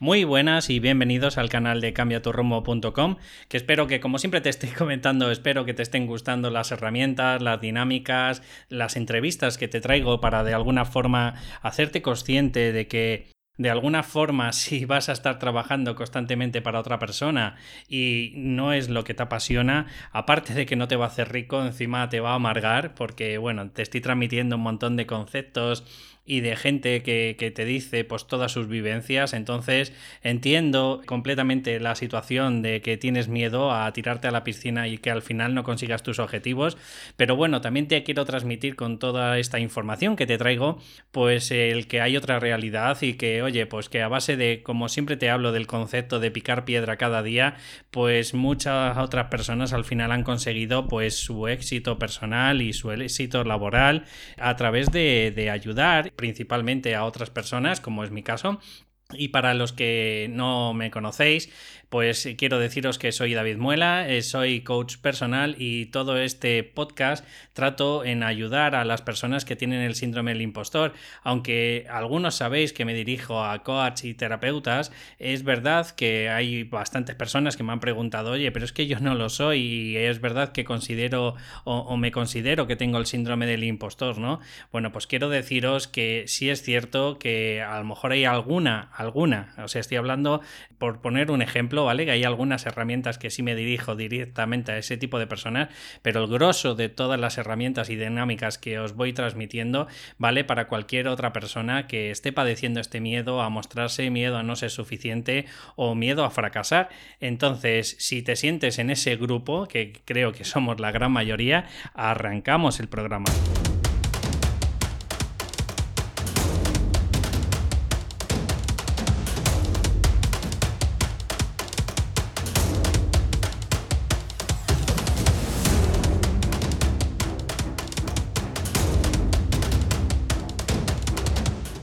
Muy buenas y bienvenidos al canal de cambiaturrumbo.com, que espero que, como siempre te estoy comentando, espero que te estén gustando las herramientas, las dinámicas, las entrevistas que te traigo para de alguna forma hacerte consciente de que de alguna forma, si vas a estar trabajando constantemente para otra persona y no es lo que te apasiona, aparte de que no te va a hacer rico, encima te va a amargar, porque bueno, te estoy transmitiendo un montón de conceptos y de gente que, te dice pues todas sus vivencias. Entonces entiendo completamente la situación de que tienes miedo a tirarte a la piscina y que al final no consigas tus objetivos. Pero bueno, también te quiero transmitir con toda esta información que te traigo, pues el que hay otra realidad y que, oye, pues que a base de, como siempre te hablo del concepto de picar piedra cada día, pues muchas otras personas al final han conseguido pues su éxito personal y su éxito laboral a través de, de ayudar principalmente a otras personas, como es mi caso. Y para los que no me conocéis, pues quiero deciros que soy David Muela, eh, soy coach personal y todo este podcast trato en ayudar a las personas que tienen el síndrome del impostor. Aunque algunos sabéis que me dirijo a coach y terapeutas, es verdad que hay bastantes personas que me han preguntado, oye, pero es que yo no lo soy y es verdad que considero o, me considero que tengo el síndrome del impostor, ¿no? Bueno, pues quiero deciros que sí es cierto que a lo mejor hay alguna, alguna, o sea, estoy hablando por poner un ejemplo, ¿vale? Que hay algunas herramientas que sí me dirijo directamente a ese tipo de personas, pero el grosso de todas las herramientas y dinámicas que os voy transmitiendo vale para cualquier otra persona que esté padeciendo este miedo a mostrarse, miedo a no ser suficiente o miedo a fracasar. Entonces, si te sientes en ese grupo, que creo que somos la gran mayoría, arrancamos el programa.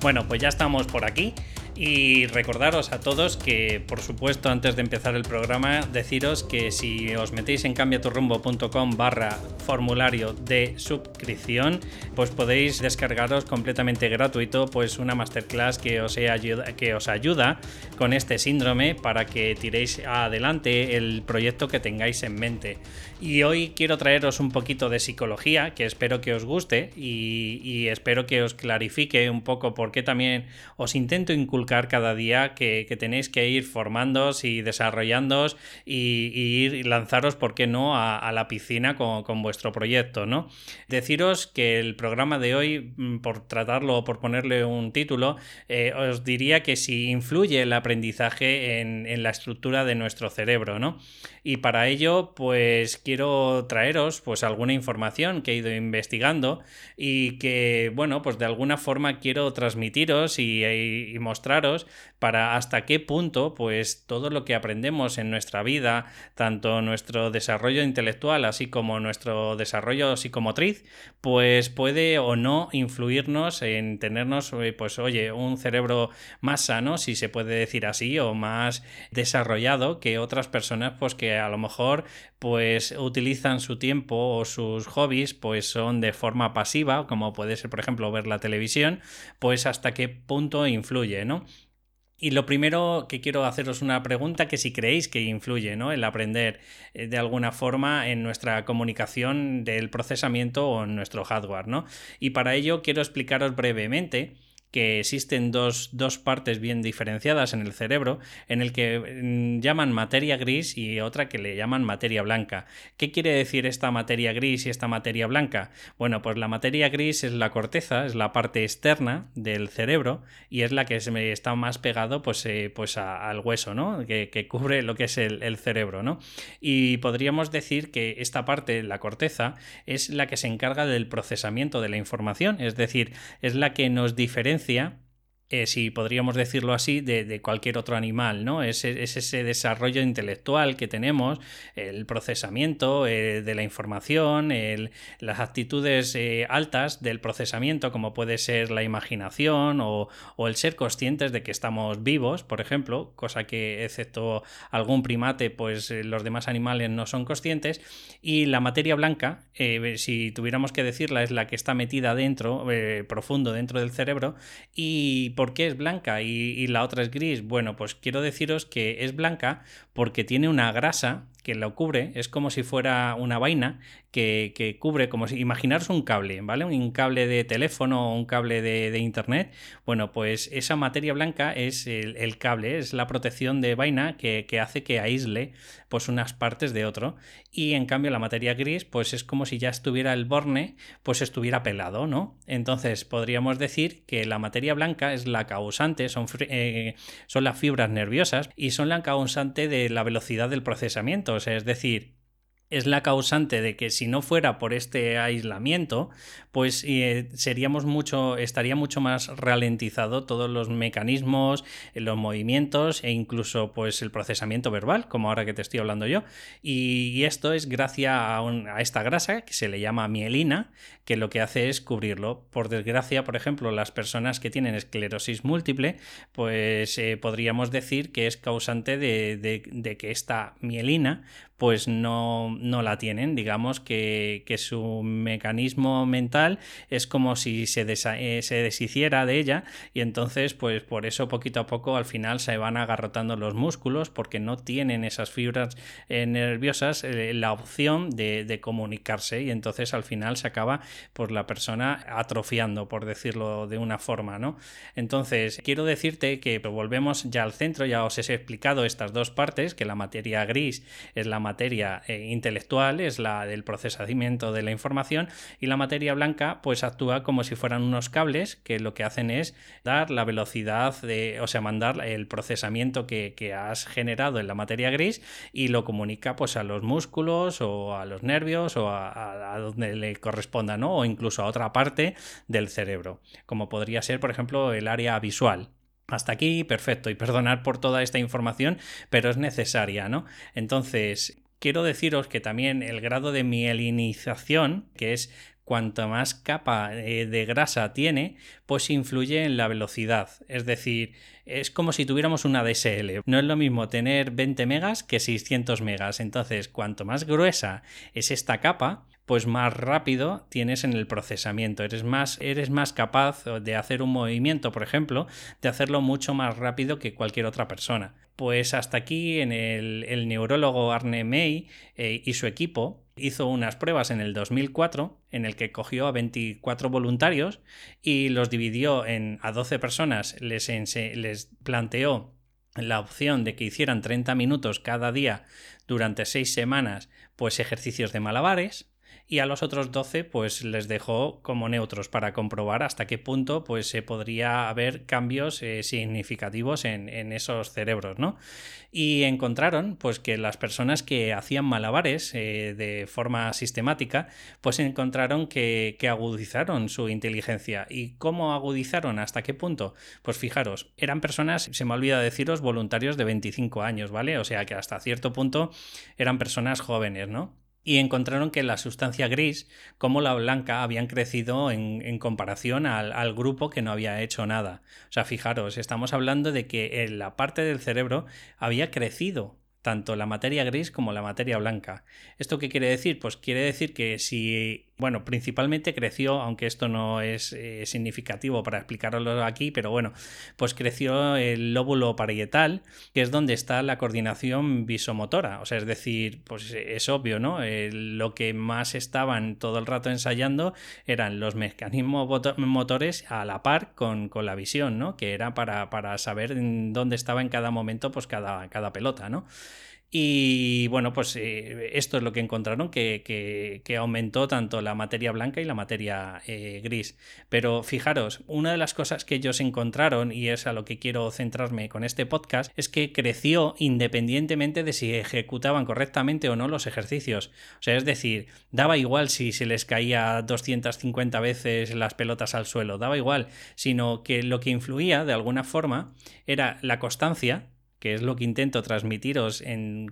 Bueno, pues ya estamos por aquí. Y recordaros a todos que, por supuesto, antes de empezar el programa, deciros que si os metéis en cambiaturrumbo.com barra formulario de suscripción, pues podéis descargaros completamente gratuito pues una masterclass que os, ayuda, que os ayuda con este síndrome para que tiréis adelante el proyecto que tengáis en mente. Y hoy quiero traeros un poquito de psicología, que espero que os guste y, espero que os clarifique un poco por qué también os intento inculcar cada día que, tenéis que ir formándoos y desarrollándoos y, ir lanzaros, ¿por qué no?, a, la piscina con, vuestro proyecto, ¿no? Deciros que el programa de hoy, mm, por tratarlo o por ponerle un título, eh, os diría que si influye el aprendizaje en, la estructura de nuestro cerebro, ¿no? Y para ello, pues quiero traeros pues alguna información que he ido investigando y que, bueno, pues de alguna forma quiero transmitiros y, y mostraros para hasta qué punto, pues todo lo que aprendemos en nuestra vida, tanto nuestro desarrollo intelectual así como nuestro desarrollo psicomotriz, pues puede o no influirnos en tenernos, eh, pues oye, un cerebro más sano, si se puede decir así, o más desarrollado que otras personas, pues que a lo mejor pues utilizan su tiempo o sus hobbies pues son de forma pasiva, como puede ser por ejemplo ver la televisión, pues hasta qué punto influye, ¿no? Y lo primero que quiero haceros una pregunta que si creéis que influye ¿no? el aprender eh, de alguna forma en nuestra comunicación del procesamiento o en nuestro hardware. ¿no? Y para ello quiero explicaros brevemente que existen dos, partes bien diferenciadas en el cerebro, en el que mm, llaman materia gris y otra que le llaman materia blanca. ¿Qué quiere decir esta materia gris y esta materia blanca? Bueno, pues la materia gris es la corteza, es la parte externa del cerebro y es la que se está más pegado pues, eh, pues al hueso, ¿no? Que, cubre lo que es el, el, cerebro, ¿no? Y podríamos decir que esta parte, la corteza, es la que se encarga del procesamiento de la información, es decir, es la que nos diferencia Grecia eh, si podríamos decirlo así, de, cualquier otro animal, ¿no? Es, ese desarrollo intelectual que tenemos, el procesamiento eh, de la información, las actitudes eh, altas del procesamiento, como puede ser la imaginación o, el ser conscientes de que estamos vivos, por ejemplo, cosa que excepto algún primate, pues los demás animales no son conscientes, y la materia blanca, si tuviéramos que decirla, es la que está metida dentro, profundo dentro del cerebro, y por qué es blanca y, y la otra es gris? Bueno, pues quiero deciros que es blanca porque tiene una grasa que lo cubre, es como si fuera una vaina que, cubre, como si imaginaros un cable, ¿vale? Un cable de teléfono o un cable de, internet. Bueno, pues esa materia blanca es el, cable, es la protección de vaina que, hace que aísle pues unas partes de otro. Y en cambio la materia gris, pues es como si ya estuviera el borne, pues estuviera pelado, ¿no? Entonces podríamos decir que la materia blanca es la causante, son, eh, son las fibras nerviosas y son la causante de la velocidad del procesamiento es decir, es la causante de que si no fuera por este aislamiento, pues eh, seríamos mucho, estaría mucho más ralentizado todos los mecanismos, eh, los movimientos e incluso pues el procesamiento verbal, como ahora que te estoy hablando yo. Y, esto es gracias a, esta grasa que se le llama mielina, que lo que hace es cubrirlo. Por desgracia, por ejemplo, las personas que tienen esclerosis múltiple, pues eh, podríamos decir que es causante de que esta mielina pues no, no la tienen. Digamos que, su mecanismo mental es como si se, eh, se, deshiciera de ella y entonces pues por eso poquito a poco al final se van agarrotando los músculos porque no tienen esas fibras eh, nerviosas eh, la opción de, comunicarse y entonces al final se acaba pues la persona atrofiando por decirlo de una forma, ¿no? Entonces quiero decirte que volvemos ya al centro, ya os he explicado estas dos partes, que la materia gris es la materia eh, intelectual, es la del procesamiento de la información, y la materia blanca pues actúa como si fueran unos cables que lo que hacen es dar la velocidad de, o sea, mandar el procesamiento que, has generado en la materia gris y lo comunica pues a los músculos o a los nervios o a, donde le corresponda, ¿no? O incluso a otra parte del cerebro, como podría ser, por ejemplo, el área visual. Hasta aquí, perfecto, y perdonar por toda esta información, pero es necesaria, ¿no? Entonces, quiero deciros que también el grado de mielinización, que es cuanto más capa eh, de grasa tiene, pues influye en la velocidad. Es decir, es como si tuviéramos una DSL. No es lo mismo tener 20 megas que 600 megas. Entonces, cuanto más gruesa es esta capa, pues más rápido tienes en el procesamiento. Eres más, eres más capaz de hacer un movimiento, por ejemplo, de hacerlo mucho más rápido que cualquier otra persona. Pues hasta aquí en el, neurólogo Arne May eh, y su equipo hizo unas pruebas en el 2004 en el que cogió a 24 voluntarios y los dividió en a 12 personas, les, les planteó la opción de que hicieran 30 minutos cada día durante 6 semanas, pues ejercicios de malabares, y a los otros 12 pues les dejó como neutros para comprobar hasta qué punto pues se podría haber cambios eh, significativos en, esos cerebros, ¿no? Y encontraron pues que las personas que hacían malabares eh, de forma sistemática pues encontraron que, que agudizaron su inteligencia. ¿Y cómo agudizaron? ¿Hasta qué punto? Pues fijaros, eran personas, se me olvida deciros, voluntarios de 25 años, ¿vale? O sea que hasta cierto punto eran personas jóvenes, ¿no? Y encontraron que la sustancia gris como la blanca habían crecido en, comparación al, al, grupo que no había hecho nada. O sea, fijaros, estamos hablando de que en la parte del cerebro había crecido tanto la materia gris como la materia blanca. ¿Esto qué quiere decir? Pues quiere decir que si bueno, principalmente creció, aunque esto no es eh, significativo para explicarlo aquí, pero bueno, pues creció el lóbulo parietal, que es donde está la coordinación visomotora. O sea, es decir, pues es obvio, ¿no? Eh, lo que más estaban todo el rato ensayando eran los mecanismos motores a la par con, la visión, ¿no? Que era para, para saber dónde estaba en cada momento, pues cada, cada pelota, ¿no? Y bueno, pues eh, esto es lo que encontraron, que, aumentó tanto la materia blanca y la materia eh, gris. Pero fijaros, una de las cosas que ellos encontraron, y es a lo que quiero centrarme con este podcast, es que creció independientemente de si ejecutaban correctamente o no los ejercicios. O sea, es decir, daba igual si se les caía 250 veces las pelotas al suelo, daba igual, sino que lo que influía de alguna forma era la constancia que es lo que intento transmitiros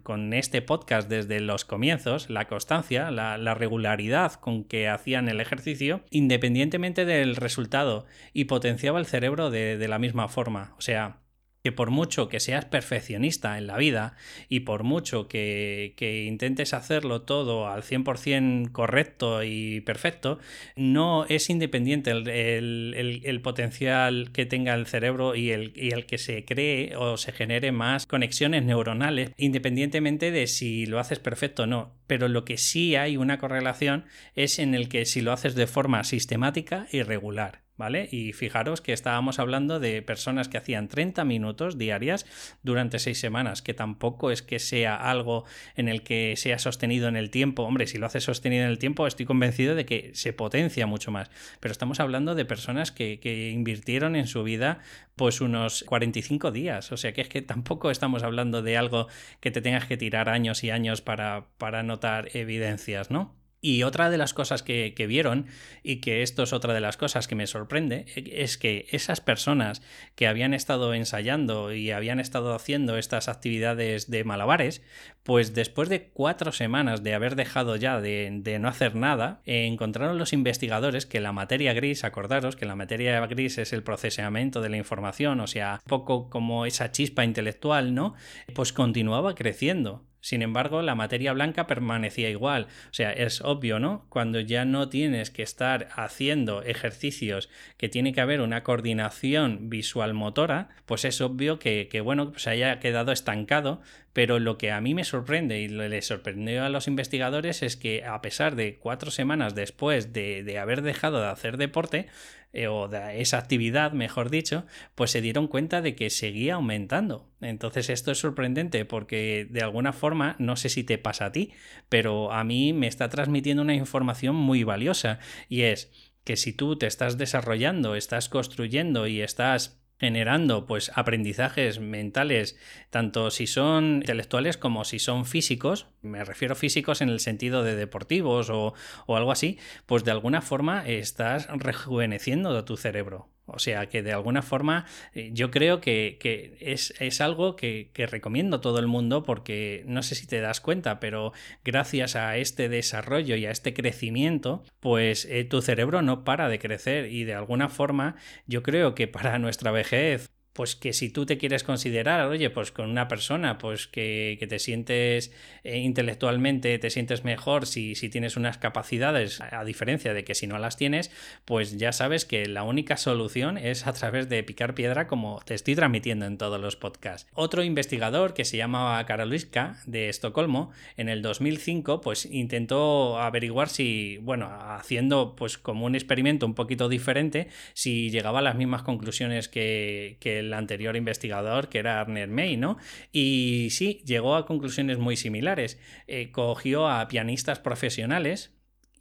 con este podcast desde los comienzos, la constancia, la, regularidad con que hacían el ejercicio, independientemente del resultado, y potenciaba el cerebro de, de la misma forma. O sea, que por mucho que seas perfeccionista en la vida y por mucho que, intentes hacerlo todo al 100% correcto y perfecto, no es independiente el, potencial que tenga el cerebro y el, y el que se cree o se genere más conexiones neuronales, independientemente de si lo haces perfecto o no. Pero lo que sí hay una correlación es en el que si lo haces de forma sistemática y regular. ¿Vale? Y fijaros que estábamos hablando de personas que hacían 30 minutos diarias durante seis semanas, que tampoco es que sea algo en el que sea sostenido en el tiempo. Hombre, si lo hace sostenido en el tiempo, estoy convencido de que se potencia mucho más. Pero estamos hablando de personas que, que invirtieron en su vida pues unos 45 días. O sea que es que tampoco estamos hablando de algo que te tengas que tirar años y años para, para notar evidencias, ¿no? Y otra de las cosas que, vieron, y que esto es otra de las cosas que me sorprende, es que esas personas que habían estado ensayando y habían estado haciendo estas actividades de malabares, pues después de cuatro semanas de haber dejado ya de, no hacer nada, encontraron los investigadores que la materia gris, acordaros que la materia gris es el procesamiento de la información, o sea, un poco como esa chispa intelectual, ¿no? Pues continuaba creciendo. Sin embargo, la materia blanca permanecía igual. O sea, es obvio, ¿no? Cuando ya no tienes que estar haciendo ejercicios que tiene que haber una coordinación visual motora, pues es obvio que, bueno, se haya quedado estancado. Pero lo que a mí me sorprende y le sorprendió a los investigadores es que a pesar de cuatro semanas después de, de haber dejado de hacer deporte, eh, o de esa actividad, mejor dicho, pues se dieron cuenta de que seguía aumentando. Entonces esto es sorprendente porque de alguna forma, no sé si te pasa a ti, pero a mí me está transmitiendo una información muy valiosa y es que si tú te estás desarrollando, estás construyendo y estás generando pues aprendizajes mentales tanto si son intelectuales como si son físicos me refiero físicos en el sentido de deportivos o, o algo así pues de alguna forma estás rejuveneciendo tu cerebro o sea que de alguna forma eh, yo creo que, es, algo que, recomiendo a todo el mundo porque no sé si te das cuenta, pero gracias a este desarrollo y a este crecimiento, pues eh, tu cerebro no para de crecer y de alguna forma yo creo que para nuestra vejez pues que si tú te quieres considerar, oye, pues con una persona, pues que, te sientes eh, intelectualmente, te sientes mejor si, si, tienes unas capacidades, a diferencia de que si no las tienes, pues ya sabes que la única solución es a través de picar piedra como te estoy transmitiendo en todos los podcasts. Otro investigador que se llamaba Karoliska de Estocolmo, en el 2005, pues intentó averiguar si, bueno, haciendo pues como un experimento un poquito diferente, si llegaba a las mismas conclusiones que, que el anterior investigador, que era Arner May, ¿no? Y sí, llegó a conclusiones muy similares. Eh, cogió a pianistas profesionales,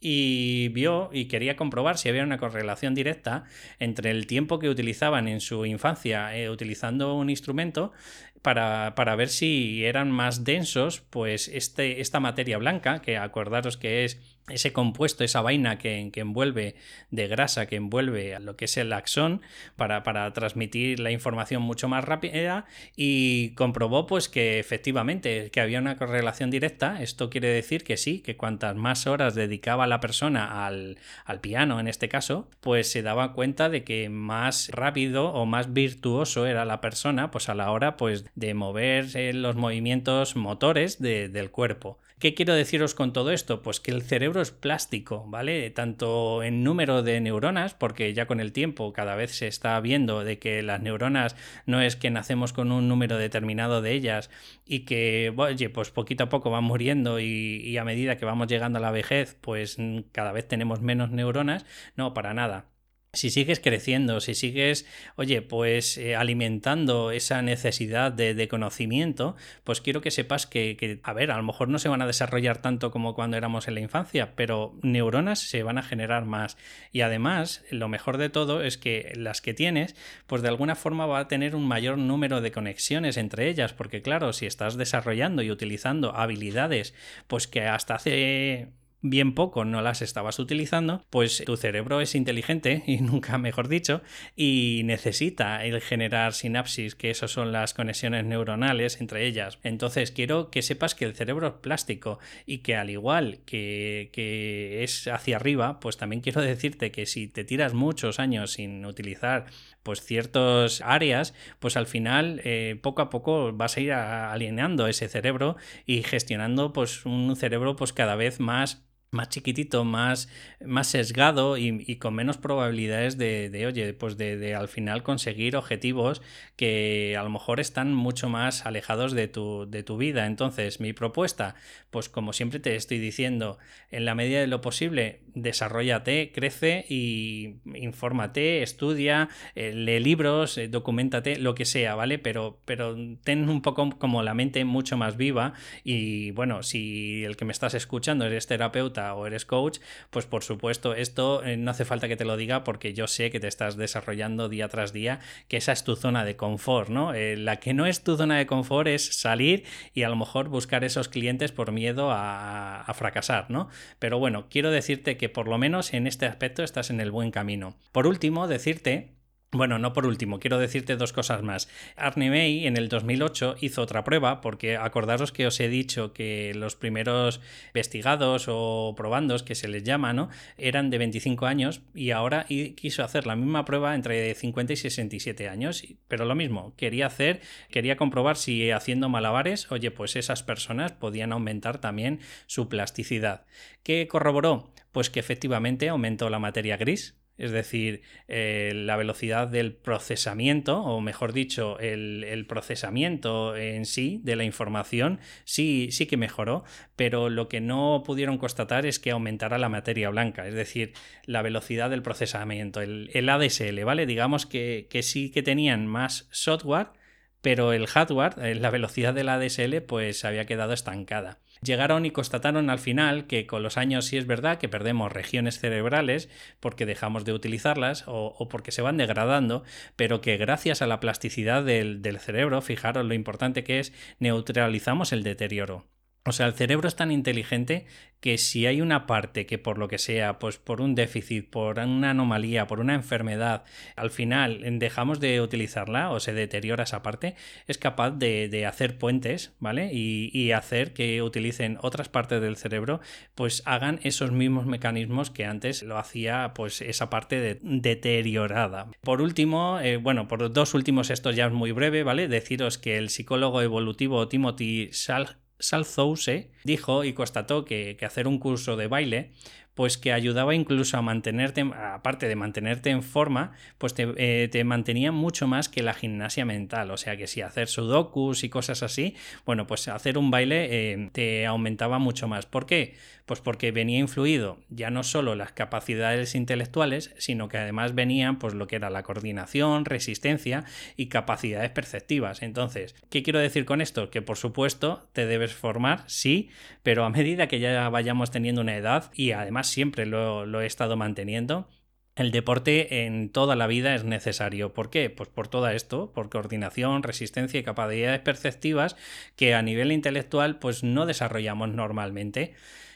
y vio y quería comprobar si había una correlación directa entre el tiempo que utilizaban en su infancia eh, utilizando un instrumento para, para, ver si eran más densos, pues este, esta materia blanca, que acordaros que es ese compuesto, esa vaina que, envuelve de grasa, que envuelve a lo que es el axón, para, transmitir la información mucho más rápida y comprobó pues que efectivamente que había una correlación directa. Esto quiere decir que sí, que cuantas más horas dedicaba la persona al, al piano en este caso, pues se daba cuenta de que más rápido o más virtuoso era la persona pues a la hora pues de mover los movimientos motores del cuerpo. ¿Qué quiero deciros con todo esto? Pues que el cerebro es plástico, ¿vale? Tanto en número de neuronas, porque ya con el tiempo cada vez se está viendo de que las neuronas no es que nacemos con un número determinado de ellas y que, oye, pues poquito a poco van muriendo y, y a medida que vamos llegando a la vejez, pues cada vez tenemos menos neuronas. No, para nada si sigues creciendo, si sigues, oye, pues eh, alimentando esa necesidad de, conocimiento, pues quiero que sepas que, a ver, a lo mejor no se van a desarrollar tanto como cuando éramos en la infancia, pero neuronas se van a generar más. Y además, lo mejor de todo es que las que tienes, pues de alguna forma va a tener un mayor número de conexiones entre ellas, porque claro, si estás desarrollando y utilizando habilidades, pues que hasta hace bien poco no las estabas utilizando, pues tu cerebro es inteligente, y nunca mejor dicho, y necesita el generar sinapsis, que esas son las conexiones neuronales entre ellas. Entonces quiero que sepas que el cerebro es plástico y que al igual que, que es hacia arriba, pues también quiero decirte que si te tiras muchos años sin utilizar pues ciertas áreas, pues al final eh, poco a poco vas a ir alineando ese cerebro y gestionando pues un cerebro pues cada vez más más chiquitito, más, más sesgado y, con menos probabilidades de, oye, pues de, al final conseguir objetivos que a lo mejor están mucho más alejados de tu, de tu vida. Entonces, mi propuesta, pues como siempre te estoy diciendo, en la medida de lo posible, desarrollate, crece y infórmate, estudia, eh, lee libros, eh, documentate, lo que sea, ¿vale? Pero, pero ten un poco como la mente mucho más viva y bueno, si el que me estás escuchando eres terapeuta, o eres coach, pues por supuesto esto eh, no hace falta que te lo diga porque yo sé que te estás desarrollando día tras día, que esa es tu zona de confort, ¿no? Eh, la que no es tu zona de confort es salir y a lo mejor buscar esos clientes por miedo a, a fracasar, ¿no? Pero bueno, quiero decirte que por lo menos en este aspecto estás en el buen camino. Por último, decirte bueno, no por último, quiero decirte dos cosas más. Arne May en el 2008 hizo otra prueba, porque acordaros que os he dicho que los primeros investigados o probandos, que se les llama, ¿no? Eran de 25 años y ahora quiso hacer la misma prueba entre 50 y 67 años, pero lo mismo, quería hacer, quería comprobar si haciendo malabares, oye, pues esas personas podían aumentar también su plasticidad. ¿Qué corroboró? Pues que efectivamente aumentó la materia gris, es decir, eh, la velocidad del procesamiento, o mejor dicho, el, procesamiento en sí de la información, sí, sí que mejoró, pero lo que no pudieron constatar es que aumentara la materia blanca, es decir, la velocidad del procesamiento, el, ADSL, ¿vale? Digamos que, que sí que tenían más software, pero el hardware, eh, la velocidad del ADSL, pues había quedado estancada. Llegaron y constataron al final que con los años sí es verdad que perdemos regiones cerebrales porque dejamos de utilizarlas o, porque se van degradando, pero que gracias a la plasticidad del, del cerebro, fijaros lo importante que es, neutralizamos el deterioro. O sea, el cerebro es tan inteligente que si hay una parte que por lo que sea, pues por un déficit, por una anomalía, por una enfermedad, al final dejamos de utilizarla o se deteriora esa parte, es capaz de, hacer puentes, ¿vale? Y, hacer que utilicen otras partes del cerebro, pues hagan esos mismos mecanismos que antes lo hacía, pues esa parte deteriorada. Por último, eh, bueno, por dos últimos, esto ya es muy breve, ¿vale? Deciros que el psicólogo evolutivo Timothy Sal Salzouse dijo y constató que, que, hacer un curso de baile pues que ayudaba incluso a mantenerte, aparte de mantenerte en forma, pues te, eh, mantenía mucho más que la gimnasia mental. O sea que si hacer sudokus y cosas así, bueno, pues hacer un baile eh, te aumentaba mucho más. ¿Por qué? Pues porque venía influido ya no solo las capacidades intelectuales, sino que además venían pues lo que era la coordinación, resistencia y capacidades perceptivas. Entonces, ¿qué quiero decir con esto? Que por supuesto te debes formar, sí, pero a medida que ya vayamos teniendo una edad y además siempre lo, he estado manteniendo, el deporte en toda la vida es necesario. ¿Por qué? Pues por todo esto, por coordinación, resistencia y capacidades perceptivas que a nivel intelectual pues no desarrollamos normalmente.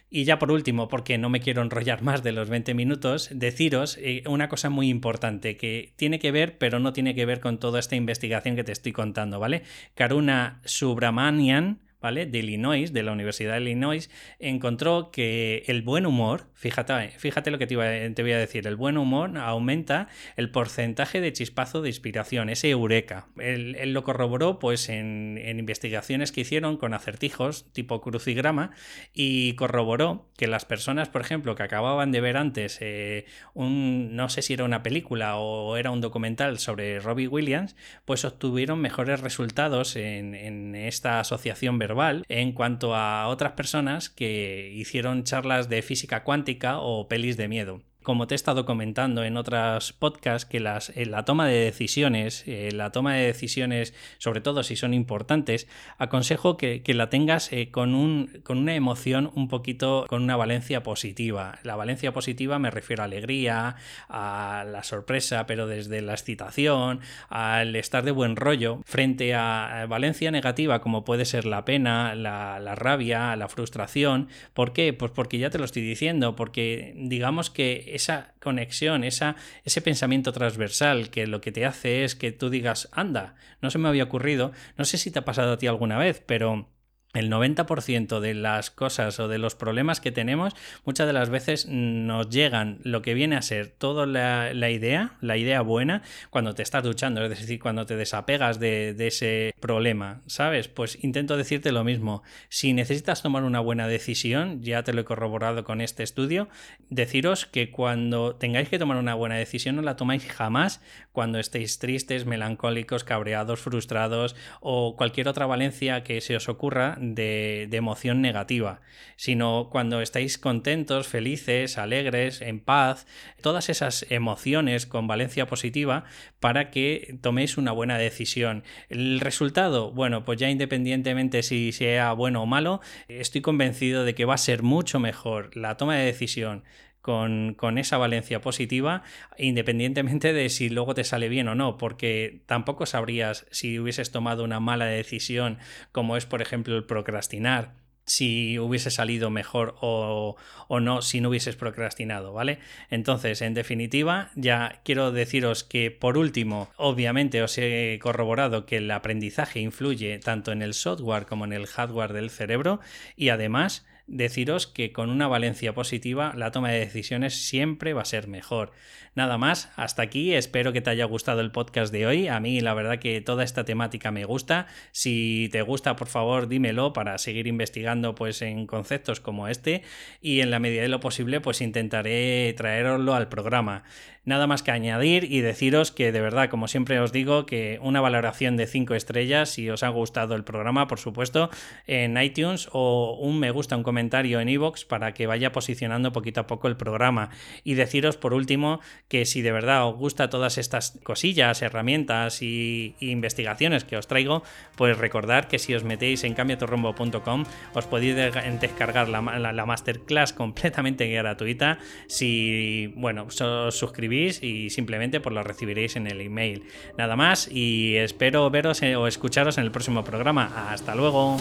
Y ya por último, porque no me quiero enrollar más de los 20 minutos, deciros eh, una cosa muy importante que tiene que ver, pero no tiene que ver con toda esta investigación que te estoy contando, ¿vale? Karuna Subramanian De Illinois, de la Universidad de Illinois, encontró que el buen humor, fíjate, fíjate lo que te, voy a decir, el buen humor aumenta el porcentaje de chispazo de inspiración, ese eureka. Él, lo corroboró pues en, investigaciones que hicieron con acertijos tipo crucigrama y corroboró que las personas, por ejemplo, que acababan de ver antes eh, un, no sé si era una película o era un documental sobre Robbie Williams, pues obtuvieron mejores resultados en, en esta asociación verbal en cuanto a otras personas que hicieron charlas de física cuántica o pelis de miedo como te he estado comentando en otros podcasts, que las, eh, la toma de decisiones, eh, la toma de decisiones, sobre todo si son importantes, aconsejo que, la tengas eh, con, un, con una emoción un poquito, con una valencia positiva. La valencia positiva me refiero a alegría, a la sorpresa, pero desde la excitación, al estar de buen rollo, frente a valencia negativa como puede ser la pena, la, la rabia, la frustración. ¿Por qué? Pues porque ya te lo estoy diciendo, porque digamos que esa conexión, esa, ese pensamiento transversal que lo que te hace es que tú digas, anda, no se me había ocurrido, no sé si te ha pasado a ti alguna vez, pero el 90% de las cosas o de los problemas que tenemos, muchas de las veces nos llegan lo que viene a ser toda la, idea, la idea buena, cuando te estás duchando, es decir, cuando te desapegas de, de, ese problema, ¿sabes? Pues intento decirte lo mismo. Si necesitas tomar una buena decisión, ya te lo he corroborado con este estudio, deciros que cuando tengáis que tomar una buena decisión no la tomáis jamás cuando estéis tristes, melancólicos, cabreados, frustrados o cualquier otra valencia que se os ocurra de, emoción negativa, sino cuando estáis contentos, felices, alegres, en paz, todas esas emociones con valencia positiva para que toméis una buena decisión. El resultado, bueno, pues ya independientemente si sea bueno o malo, estoy convencido de que va a ser mucho mejor la toma de decisión con, esa valencia positiva, independientemente de si luego te sale bien o no, porque tampoco sabrías si hubieses tomado una mala decisión, como es por ejemplo el procrastinar si hubiese salido mejor o, o, no si no hubieses procrastinado, ¿vale? Entonces, en definitiva, ya quiero deciros que por último, obviamente os he corroborado que el aprendizaje influye tanto en el software como en el hardware del cerebro y además deciros que con una valencia positiva la toma de decisiones siempre va a ser mejor. Nada más, hasta aquí, espero que te haya gustado el podcast de hoy. A mí la verdad que toda esta temática me gusta. Si te gusta, por favor, dímelo para seguir investigando pues en conceptos como este y en la medida de lo posible pues intentaré traeroslo al programa. Nada más que añadir y deciros que de verdad, como siempre os digo, que una valoración de 5 estrellas si os ha gustado el programa, por supuesto, en iTunes o un me gusta, un comentario en iVoox para que vaya posicionando poquito a poco el programa. Y deciros por último que si de verdad os gusta todas estas cosillas, herramientas y, investigaciones que os traigo, pues recordad que si os metéis en cambiatorrumbo.com os podéis descargar la, la, masterclass completamente gratuita si, bueno, os suscribís y simplemente pues lo recibiréis en el email. Nada más y espero veros eh, o escucharos en el próximo programa. Hasta luego.